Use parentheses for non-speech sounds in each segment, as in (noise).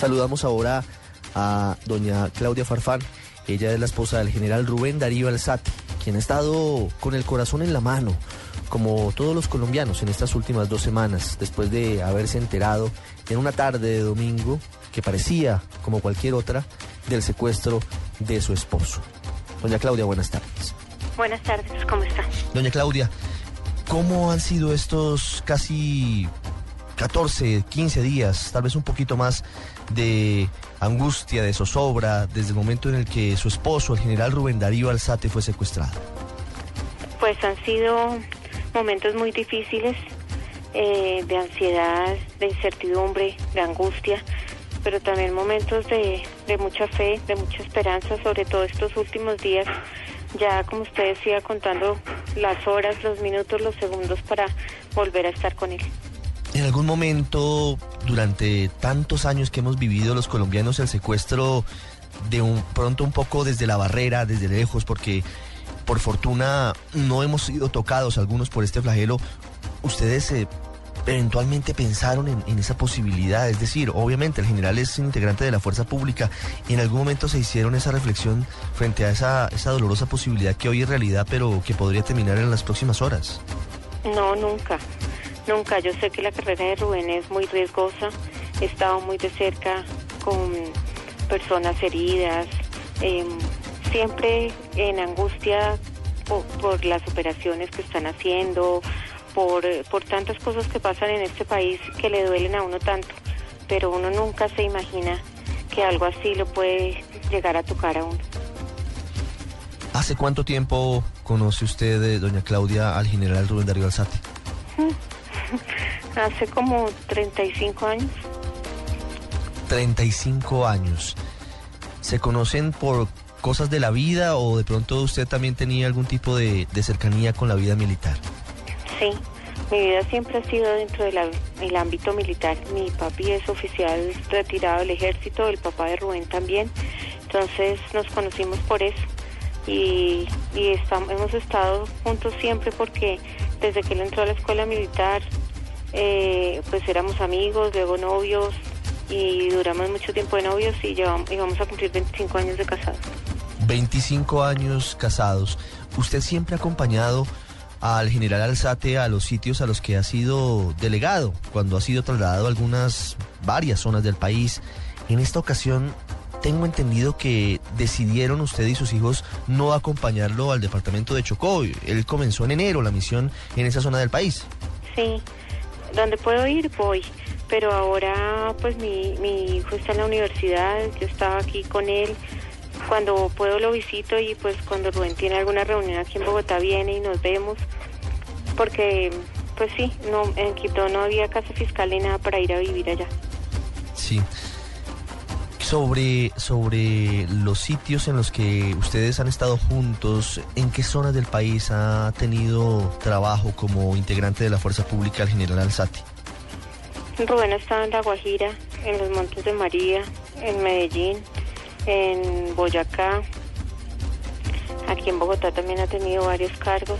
Saludamos ahora a doña Claudia Farfán. Ella es la esposa del general Rubén Darío Alzate, quien ha estado con el corazón en la mano, como todos los colombianos en estas últimas dos semanas, después de haberse enterado en una tarde de domingo que parecía, como cualquier otra, del secuestro de su esposo. Doña Claudia, buenas tardes. Buenas tardes, ¿cómo está? Doña Claudia, ¿cómo han sido estos casi 14, 15 días, tal vez un poquito más de angustia, de zozobra, desde el momento en el que su esposo, el general Rubén Darío Alzate, fue secuestrado? Pues han sido momentos muy difíciles, eh, de ansiedad, de incertidumbre, de angustia, pero también momentos de, de mucha fe, de mucha esperanza, sobre todo estos últimos días, ya como usted decía, contando las horas, los minutos, los segundos para volver a estar con él. En algún momento, durante tantos años que hemos vivido los colombianos, el secuestro de un pronto un poco desde la barrera, desde lejos, porque por fortuna no hemos sido tocados algunos por este flagelo, ustedes eh, eventualmente pensaron en, esa posibilidad, es decir, obviamente el general es integrante de la fuerza pública y en algún momento se hicieron esa reflexión frente a esa, esa dolorosa posibilidad que hoy es realidad, pero que podría terminar en las próximas horas. No, nunca. Nunca, yo sé que la carrera de Rubén es muy riesgosa, he estado muy de cerca con personas heridas, eh, siempre en angustia por, por, las operaciones que están haciendo, por, por tantas cosas que pasan en este país que le duelen a uno tanto, pero uno nunca se imagina que algo así lo puede llegar a tocar a uno. ¿Hace cuánto tiempo conoce usted, eh, doña Claudia, al general Rubén Darío Alzate? Hace como 35 años. 35 años. ¿Se conocen por cosas de la vida o de pronto usted también tenía algún tipo de, de cercanía con la vida militar? Sí, mi vida siempre ha sido dentro del ámbito militar. Mi papi es oficial retirado del ejército, el papá de Rubén también. Entonces nos conocimos por eso. Y, y estamos, hemos estado juntos siempre porque desde que él entró a la escuela militar, eh, pues éramos amigos, luego novios y duramos mucho tiempo de novios y llevamos, íbamos a cumplir 25 años de casados. 25 años casados. ¿Usted siempre ha acompañado al general Alzate a los sitios a los que ha sido delegado, cuando ha sido trasladado a algunas, varias zonas del país? En esta ocasión tengo entendido que decidieron usted y sus hijos no acompañarlo al departamento de Chocó. Él comenzó en enero la misión en esa zona del país. Sí, donde puedo ir voy, pero ahora pues mi, mi hijo está en la universidad, yo estaba aquí con él. Cuando puedo lo visito y pues cuando Rubén tiene alguna reunión aquí en Bogotá viene y nos vemos, porque pues sí, no en Quito no había casa fiscal ni nada para ir a vivir allá. Sí sobre, sobre los sitios en los que ustedes han estado juntos, ¿en qué zonas del país ha tenido trabajo como integrante de la Fuerza Pública el general Alzati? Rubén ha estado en La Guajira, en los Montes de María, en Medellín, en Boyacá. Aquí en Bogotá también ha tenido varios cargos.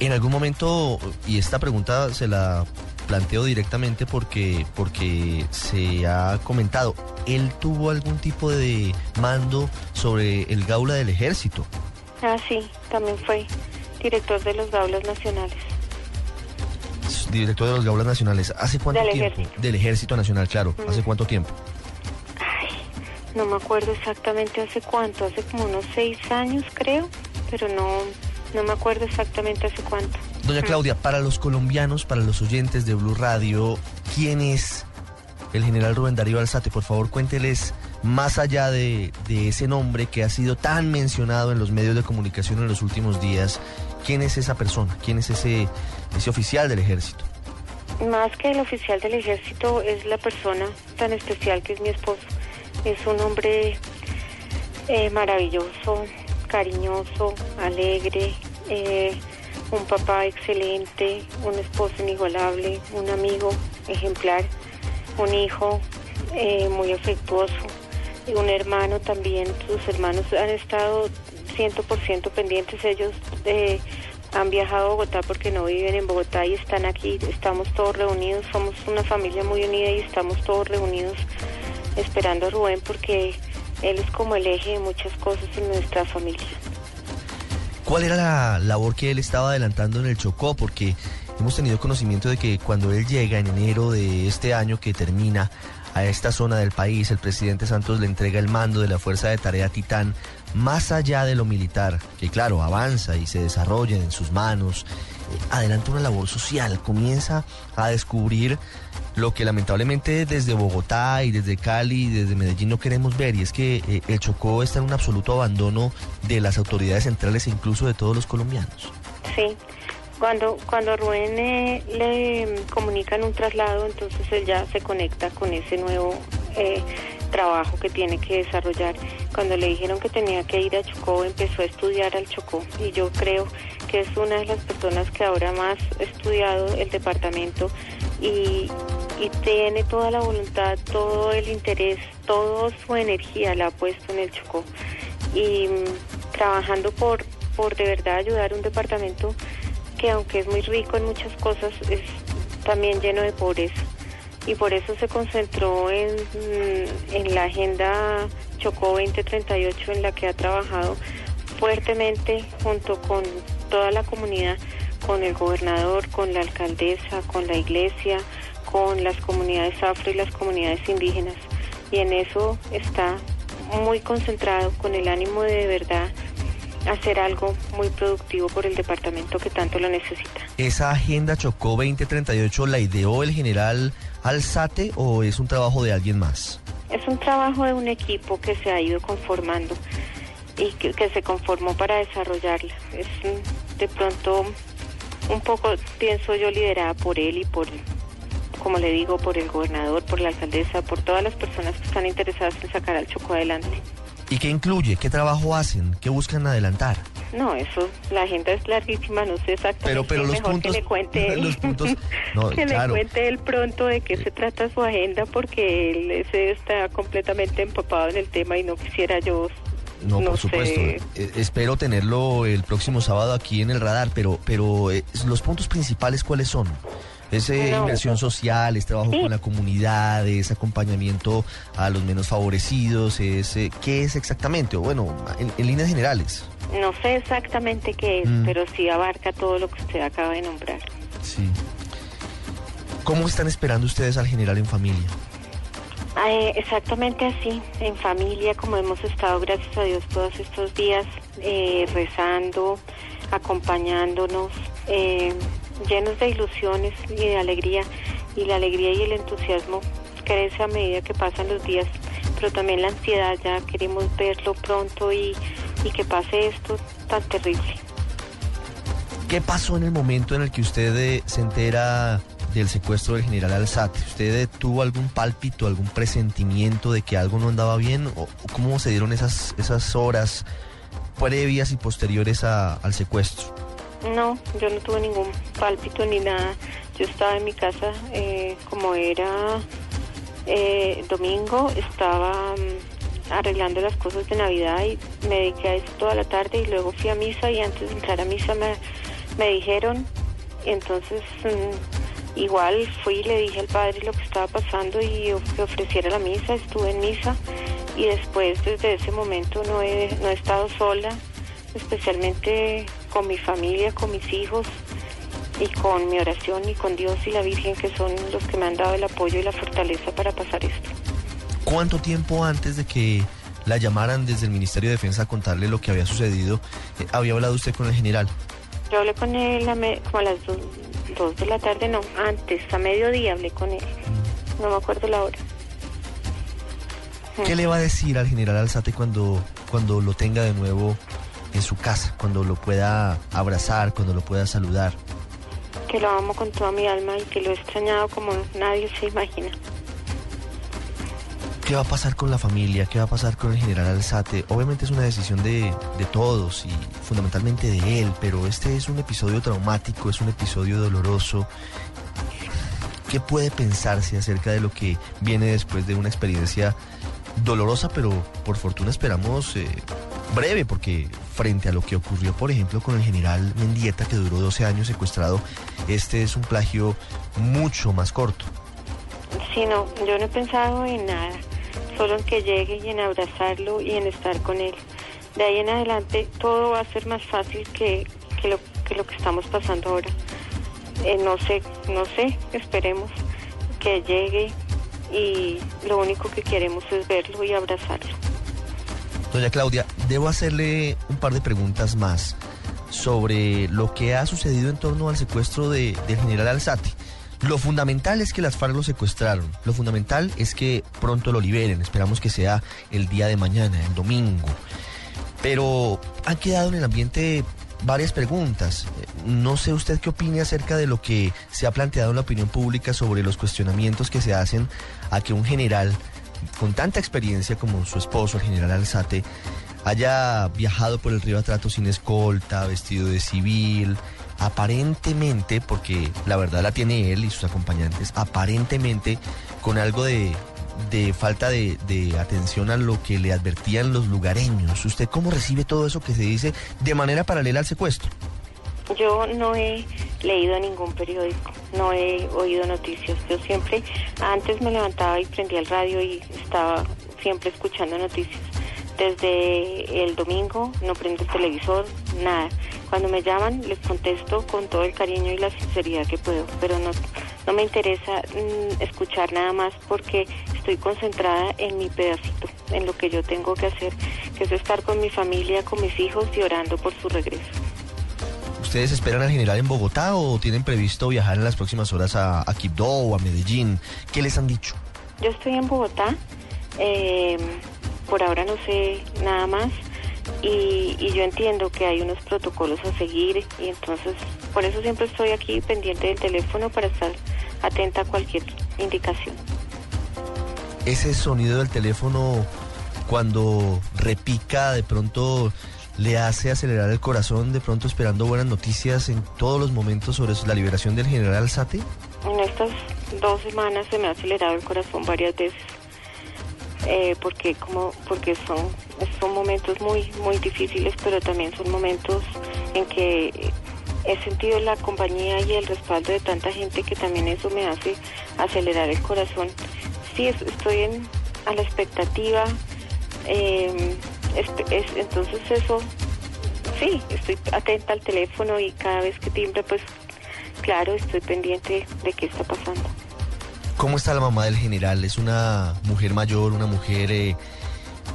En algún momento, y esta pregunta se la planteo directamente porque, porque se ha comentado, él tuvo algún tipo de mando sobre el Gaula del Ejército. Ah, sí, también fue director de los Gaulas Nacionales. Director de los Gaulas Nacionales. ¿Hace cuánto Del tiempo? Ejército. Del Ejército Nacional, claro. ¿Hace cuánto tiempo? Ay, no me acuerdo exactamente hace cuánto, hace como unos seis años creo, pero no, no me acuerdo exactamente hace cuánto. Doña Claudia, para los colombianos, para los oyentes de Blue Radio, ¿quién es el general Rubén Darío Alzate? Por favor, cuénteles más allá de, de, ese nombre que ha sido tan mencionado en los medios de comunicación en los últimos días, ¿quién es esa persona? ¿Quién es ese, ese oficial del ejército? Más que el oficial del ejército es la persona tan especial que es mi esposo. Es un hombre eh, maravilloso, cariñoso, alegre, eh, un papá excelente, un esposo inigualable, un amigo ejemplar, un hijo eh, muy afectuoso, y un hermano también. Sus hermanos han estado 100% pendientes ellos de han viajado a Bogotá porque no viven en Bogotá y están aquí. Estamos todos reunidos, somos una familia muy unida y estamos todos reunidos esperando a Rubén porque él es como el eje de muchas cosas en nuestra familia. ¿Cuál era la labor que él estaba adelantando en el Chocó? Porque hemos tenido conocimiento de que cuando él llega en enero de este año que termina a esta zona del país, el presidente Santos le entrega el mando de la Fuerza de Tarea Titán más allá de lo militar, que claro, avanza y se desarrolla en sus manos, adelanta una labor social, comienza a descubrir lo que lamentablemente desde Bogotá y desde Cali y desde Medellín no queremos ver, y es que eh, el Chocó está en un absoluto abandono de las autoridades centrales e incluso de todos los colombianos. Sí, cuando, cuando Rubén eh, le comunican un traslado, entonces él ya se conecta con ese nuevo trabajo que tiene que desarrollar. Cuando le dijeron que tenía que ir a Chocó, empezó a estudiar al Chocó y yo creo que es una de las personas que ahora más ha estudiado el departamento y, tiene toda la voluntad, todo el interés, toda su energía la ha puesto en el Chocó. Y mm, trabajando por, por de verdad ayudar un departamento que aunque es muy rico en muchas cosas, es también lleno de pobreza. Y por eso se concentró en, mm, en la agenda Chocó 2038 en la que ha trabajado fuertemente junto con toda la comunidad, con el gobernador, con la alcaldesa, con la iglesia, con las comunidades afro y las comunidades indígenas. Y en eso está muy concentrado con el ánimo de, de verdad hacer algo muy productivo por el departamento que tanto lo necesita. ¿Esa agenda Chocó 2038 la ideó el general Alzate o es un trabajo de alguien más? Es un trabajo de un equipo que se ha ido conformando y que, se conformó para desarrollarla. Es de pronto un poco, pienso yo, liderada por él y por, como le digo, por el gobernador, por la alcaldesa, por todas las personas que están interesadas en sacar al Chocó adelante. ¿Y qué incluye? ¿Qué trabajo hacen? ¿Qué buscan adelantar? No, eso, la agenda es larguísima, no sé exactamente. Pero, pero los puntos, (laughs) (laughs) que le cuente él, los puntos, que le cuente él pronto de qué se trata su agenda, porque él ese está completamente empapado en el tema y no quisiera yo no, por supuesto. Eh, espero tenerlo el próximo sábado aquí en el radar, pero, pero eh, los puntos principales, ¿cuáles son? Es inversión social, es trabajo con la comunidad, es acompañamiento a los menos favorecidos, es eh, ¿qué es exactamente? O bueno, en, líneas generales. No sé exactamente qué es, mm. pero sí abarca todo lo que usted acaba de nombrar. Sí. ¿Cómo están esperando ustedes al general en familia? Eh, exactamente así, en familia, como hemos estado, gracias a Dios, todos estos días, eh, rezando, acompañándonos. Eh, llenos de ilusiones y de alegría, y la alegría y el entusiasmo crece a medida que pasan los días, pero también la ansiedad, ya queremos verlo pronto y, que pase esto tan terrible. ¿Qué pasó en el momento en el que usted se entera del secuestro del general Alzate? ¿Usted tuvo algún pálpito, algún presentimiento de que algo no andaba bien? ¿O cómo se dieron esas, esas horas previas y posteriores al secuestro? No, yo no tuve ningún pálpito ni nada. Yo estaba en mi casa, eh, como era eh, domingo, estaba mm, arreglando las cosas de Navidad y me dediqué a eso toda la tarde y luego fui a misa y antes de entrar a misa me, me dijeron, entonces mm, igual fui y le dije al padre lo que estaba pasando y que ofreciera la misa, estuve en misa y después desde ese momento no he, no he estado sola, especialmente con mi familia, con mis hijos y con mi oración y con Dios y la Virgen que son los que me han dado el apoyo y la fortaleza para pasar esto. ¿Cuánto tiempo antes de que la llamaran desde el Ministerio de Defensa a contarle lo que había sucedido, eh, había hablado usted con el general? Yo hablé con él a, como a las dos, de la tarde, no, antes, a mediodía hablé con él. No me acuerdo la hora. ¿Qué le va a decir al general Alzate cuando, cuando lo tenga de nuevo en su casa, cuando lo pueda abrazar, cuando lo pueda saludar. Que lo amo con toda mi alma y que lo he extrañado como nadie se imagina. ¿Qué va a pasar con la familia? ¿Qué va a pasar con el general Alzate? Obviamente es una decisión de, de, todos y fundamentalmente de él, pero este es un episodio traumático, es un episodio doloroso. ¿Qué puede pensarse acerca de lo que viene después de una experiencia dolorosa, pero por fortuna esperamos eh, breve, porque frente a lo que ocurrió, por ejemplo, con el general Mendieta, que duró 12 años secuestrado, este es un plagio mucho más corto. Sí, no, yo no he pensado en nada, solo en que llegue y en abrazarlo y en estar con él. De ahí en adelante todo va a ser más fácil que, que, lo, que lo que estamos pasando ahora. Eh, no sé, no sé, esperemos que llegue y lo único que queremos es verlo y abrazarlo. Doña Claudia, debo hacerle un par de preguntas más sobre lo que ha sucedido en torno al secuestro de, del general Alzate. Lo fundamental es que las FARC lo secuestraron. Lo fundamental es que pronto lo liberen. Esperamos que sea el día de mañana, el domingo. Pero han quedado en el ambiente varias preguntas. No sé usted qué opina acerca de lo que se ha planteado en la opinión pública sobre los cuestionamientos que se hacen a que un general con tanta experiencia como su esposo, el general Alzate, haya viajado por el río Atrato sin escolta, vestido de civil, aparentemente, porque la verdad la tiene él y sus acompañantes, aparentemente con algo de, de falta de, de, atención a lo que le advertían los lugareños. ¿Usted cómo recibe todo eso que se dice de manera paralela al secuestro? Yo no he leído ningún periódico, no he oído noticias. Yo siempre, antes me levantaba y prendía el radio y estaba siempre escuchando noticias. Desde el domingo no prendo el televisor, nada. Cuando me llaman les contesto con todo el cariño y la sinceridad que puedo, pero no, no me interesa mm, escuchar nada más porque estoy concentrada en mi pedacito, en lo que yo tengo que hacer, que es estar con mi familia, con mis hijos y orando por su regreso. ¿Ustedes esperan al general en Bogotá o tienen previsto viajar en las próximas horas a, a Quibdó o a Medellín? ¿Qué les han dicho? Yo estoy en Bogotá, eh, por ahora no sé nada más y, y, yo entiendo que hay unos protocolos a seguir y entonces por eso siempre estoy aquí pendiente del teléfono para estar atenta a cualquier indicación. Ese sonido del teléfono cuando repica de pronto le hace acelerar el corazón de pronto esperando buenas noticias en todos los momentos sobre la liberación del general Alzate? En estas dos semanas se me ha acelerado el corazón varias veces. Eh, porque como porque son son momentos muy muy difíciles pero también son momentos en que he sentido la compañía y el respaldo de tanta gente que también eso me hace acelerar el corazón. Sí estoy a la expectativa eh, es, es, entonces eso sí estoy atenta al teléfono y cada vez que timbre pues claro estoy pendiente de qué está pasando ¿Cómo está la mamá del general? Es una mujer mayor, una mujer eh,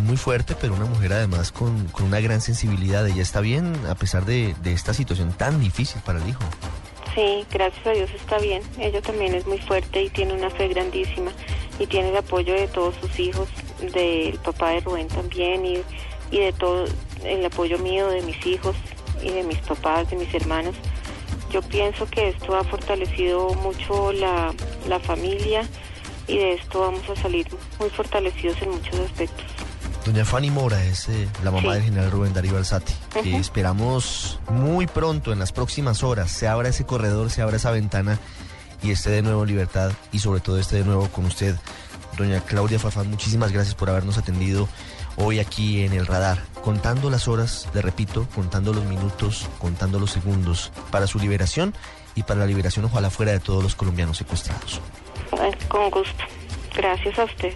muy fuerte, pero una mujer además con, con, una gran sensibilidad. ¿Ella está bien a pesar de, de, esta situación tan difícil para el hijo? Sí, gracias a Dios está bien. Ella también es muy fuerte y tiene una fe grandísima y tiene el apoyo de todos sus hijos, del papá de Rubén también y, y de todo el apoyo mío, de mis hijos y de mis papás, de mis hermanos yo pienso que esto ha fortalecido mucho la, la familia y de esto vamos a salir muy fortalecidos en muchos aspectos. Doña Fanny Mora es eh, la mamá sí. del general Rubén Darío Alzati, uh -huh. que esperamos muy pronto, en las próximas horas, se abra ese corredor, se abra esa ventana y esté de nuevo en libertad y sobre todo esté de nuevo con usted. Doña Claudia Farfán, muchísimas gracias por habernos atendido hoy aquí en el radar, contando las horas, le repito, contando los minutos, contando los segundos para su liberación y para la liberación ojalá fuera de todos los colombianos secuestrados. Con gusto. Gracias a ustedes.